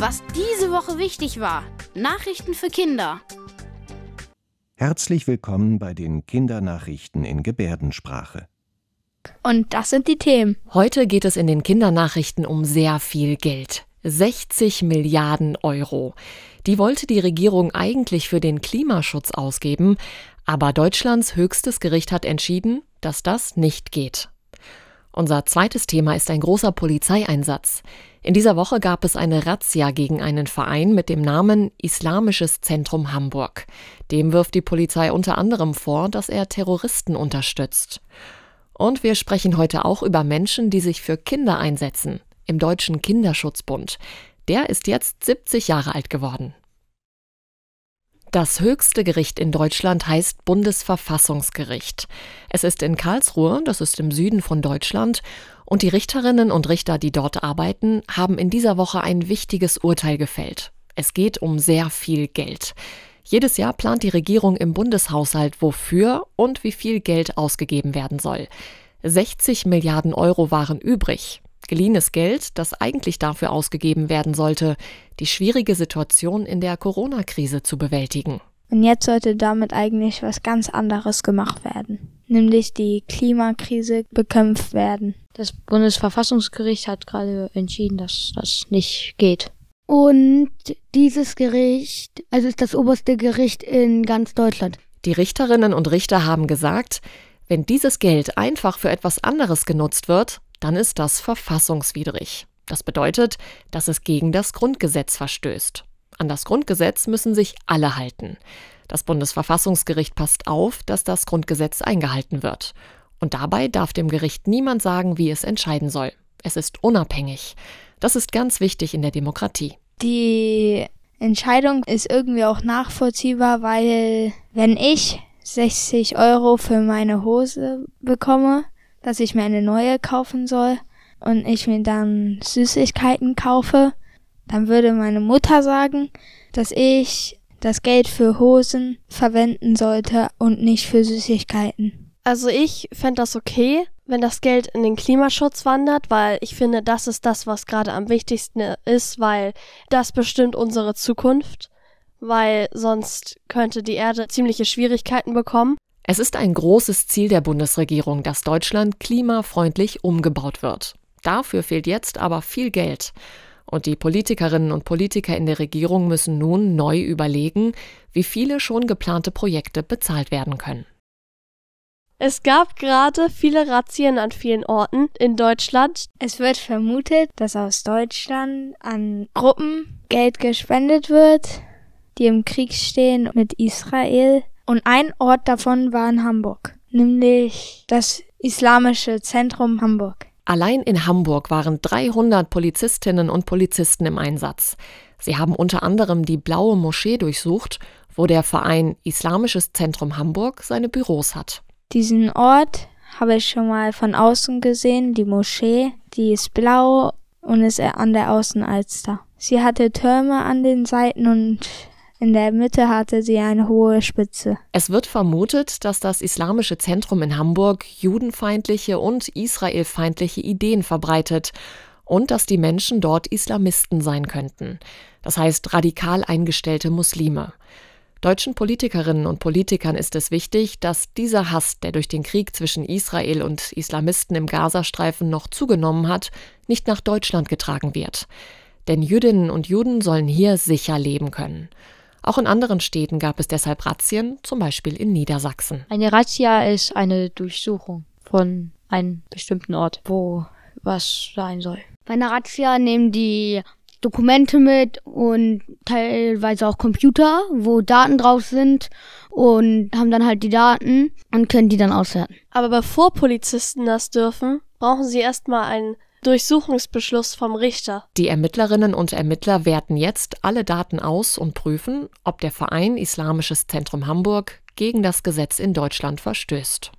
Was diese Woche wichtig war. Nachrichten für Kinder. Herzlich willkommen bei den Kindernachrichten in Gebärdensprache. Und das sind die Themen. Heute geht es in den Kindernachrichten um sehr viel Geld. 60 Milliarden Euro. Die wollte die Regierung eigentlich für den Klimaschutz ausgeben, aber Deutschlands höchstes Gericht hat entschieden, dass das nicht geht. Unser zweites Thema ist ein großer Polizeieinsatz. In dieser Woche gab es eine Razzia gegen einen Verein mit dem Namen Islamisches Zentrum Hamburg. Dem wirft die Polizei unter anderem vor, dass er Terroristen unterstützt. Und wir sprechen heute auch über Menschen, die sich für Kinder einsetzen, im Deutschen Kinderschutzbund. Der ist jetzt 70 Jahre alt geworden. Das höchste Gericht in Deutschland heißt Bundesverfassungsgericht. Es ist in Karlsruhe, das ist im Süden von Deutschland, und die Richterinnen und Richter, die dort arbeiten, haben in dieser Woche ein wichtiges Urteil gefällt. Es geht um sehr viel Geld. Jedes Jahr plant die Regierung im Bundeshaushalt, wofür und wie viel Geld ausgegeben werden soll. 60 Milliarden Euro waren übrig geliehenes Geld, das eigentlich dafür ausgegeben werden sollte, die schwierige Situation in der Corona-Krise zu bewältigen. Und jetzt sollte damit eigentlich was ganz anderes gemacht werden, nämlich die Klimakrise bekämpft werden. Das Bundesverfassungsgericht hat gerade entschieden, dass das nicht geht. Und dieses Gericht, also ist das oberste Gericht in ganz Deutschland. Die Richterinnen und Richter haben gesagt, wenn dieses Geld einfach für etwas anderes genutzt wird, dann ist das verfassungswidrig. Das bedeutet, dass es gegen das Grundgesetz verstößt. An das Grundgesetz müssen sich alle halten. Das Bundesverfassungsgericht passt auf, dass das Grundgesetz eingehalten wird. Und dabei darf dem Gericht niemand sagen, wie es entscheiden soll. Es ist unabhängig. Das ist ganz wichtig in der Demokratie. Die Entscheidung ist irgendwie auch nachvollziehbar, weil wenn ich 60 Euro für meine Hose bekomme, dass ich mir eine neue kaufen soll und ich mir dann Süßigkeiten kaufe, dann würde meine Mutter sagen, dass ich das Geld für Hosen verwenden sollte und nicht für Süßigkeiten. Also ich fände das okay, wenn das Geld in den Klimaschutz wandert, weil ich finde, das ist das, was gerade am wichtigsten ist, weil das bestimmt unsere Zukunft, weil sonst könnte die Erde ziemliche Schwierigkeiten bekommen. Es ist ein großes Ziel der Bundesregierung, dass Deutschland klimafreundlich umgebaut wird. Dafür fehlt jetzt aber viel Geld. Und die Politikerinnen und Politiker in der Regierung müssen nun neu überlegen, wie viele schon geplante Projekte bezahlt werden können. Es gab gerade viele Razzien an vielen Orten in Deutschland. Es wird vermutet, dass aus Deutschland an Gruppen Geld gespendet wird, die im Krieg stehen mit Israel und ein Ort davon war in Hamburg, nämlich das Islamische Zentrum Hamburg. Allein in Hamburg waren 300 Polizistinnen und Polizisten im Einsatz. Sie haben unter anderem die Blaue Moschee durchsucht, wo der Verein Islamisches Zentrum Hamburg seine Büros hat. Diesen Ort habe ich schon mal von außen gesehen, die Moschee, die ist blau und ist an der Außenalster. Sie hatte Türme an den Seiten und in der Mitte hatte sie eine hohe Spitze. Es wird vermutet, dass das Islamische Zentrum in Hamburg judenfeindliche und israelfeindliche Ideen verbreitet und dass die Menschen dort Islamisten sein könnten. Das heißt radikal eingestellte Muslime. Deutschen Politikerinnen und Politikern ist es wichtig, dass dieser Hass, der durch den Krieg zwischen Israel und Islamisten im Gazastreifen noch zugenommen hat, nicht nach Deutschland getragen wird. Denn Jüdinnen und Juden sollen hier sicher leben können. Auch in anderen Städten gab es deshalb Razzien, zum Beispiel in Niedersachsen. Eine Razzia ist eine Durchsuchung von einem bestimmten Ort, wo was sein soll. Bei einer Razzia nehmen die Dokumente mit und teilweise auch Computer, wo Daten drauf sind und haben dann halt die Daten und können die dann auswerten. Aber bevor Polizisten das dürfen, brauchen sie erstmal einen Durchsuchungsbeschluss vom Richter. Die Ermittlerinnen und Ermittler werten jetzt alle Daten aus und prüfen, ob der Verein Islamisches Zentrum Hamburg gegen das Gesetz in Deutschland verstößt.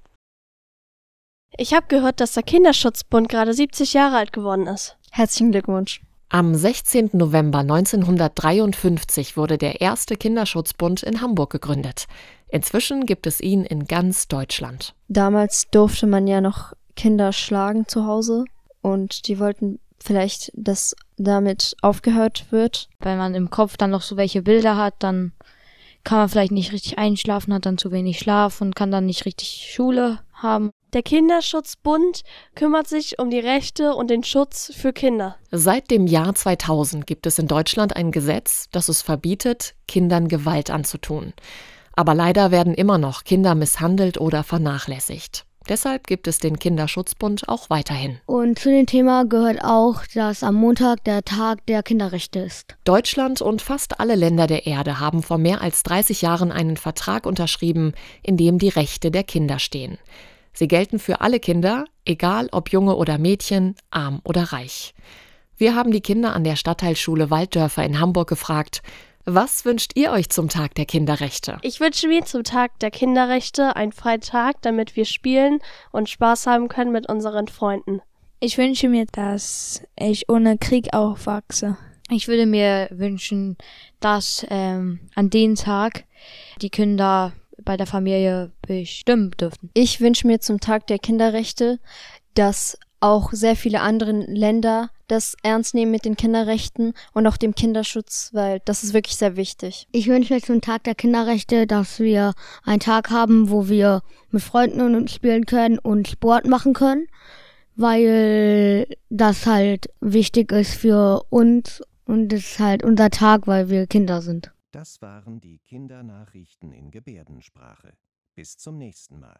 Ich habe gehört, dass der Kinderschutzbund gerade 70 Jahre alt geworden ist. Herzlichen Glückwunsch. Am 16. November 1953 wurde der erste Kinderschutzbund in Hamburg gegründet. Inzwischen gibt es ihn in ganz Deutschland. Damals durfte man ja noch Kinder schlagen zu Hause und die wollten vielleicht, dass damit aufgehört wird. Wenn man im Kopf dann noch so welche Bilder hat, dann kann man vielleicht nicht richtig einschlafen, hat dann zu wenig Schlaf und kann dann nicht richtig Schule haben. Der Kinderschutzbund kümmert sich um die Rechte und den Schutz für Kinder. Seit dem Jahr 2000 gibt es in Deutschland ein Gesetz, das es verbietet, Kindern Gewalt anzutun. Aber leider werden immer noch Kinder misshandelt oder vernachlässigt. Deshalb gibt es den Kinderschutzbund auch weiterhin. Und zu dem Thema gehört auch, dass am Montag der Tag der Kinderrechte ist. Deutschland und fast alle Länder der Erde haben vor mehr als 30 Jahren einen Vertrag unterschrieben, in dem die Rechte der Kinder stehen. Sie gelten für alle Kinder, egal ob Junge oder Mädchen, arm oder reich. Wir haben die Kinder an der Stadtteilschule Walddörfer in Hamburg gefragt, was wünscht ihr euch zum Tag der Kinderrechte? Ich wünsche mir zum Tag der Kinderrechte einen freien Tag, damit wir spielen und Spaß haben können mit unseren Freunden. Ich wünsche mir, dass ich ohne Krieg aufwachse. Ich würde mir wünschen, dass ähm, an dem Tag die Kinder bei der Familie bestimmen dürfen. Ich wünsche mir zum Tag der Kinderrechte, dass auch sehr viele andere Länder das ernst nehmen mit den Kinderrechten und auch dem Kinderschutz, weil das ist wirklich sehr wichtig. Ich wünsche mir zum Tag der Kinderrechte, dass wir einen Tag haben, wo wir mit Freunden spielen können und Sport machen können, weil das halt wichtig ist für uns und es ist halt unser Tag, weil wir Kinder sind. Das waren die Kindernachrichten in Gebärdensprache. Bis zum nächsten Mal.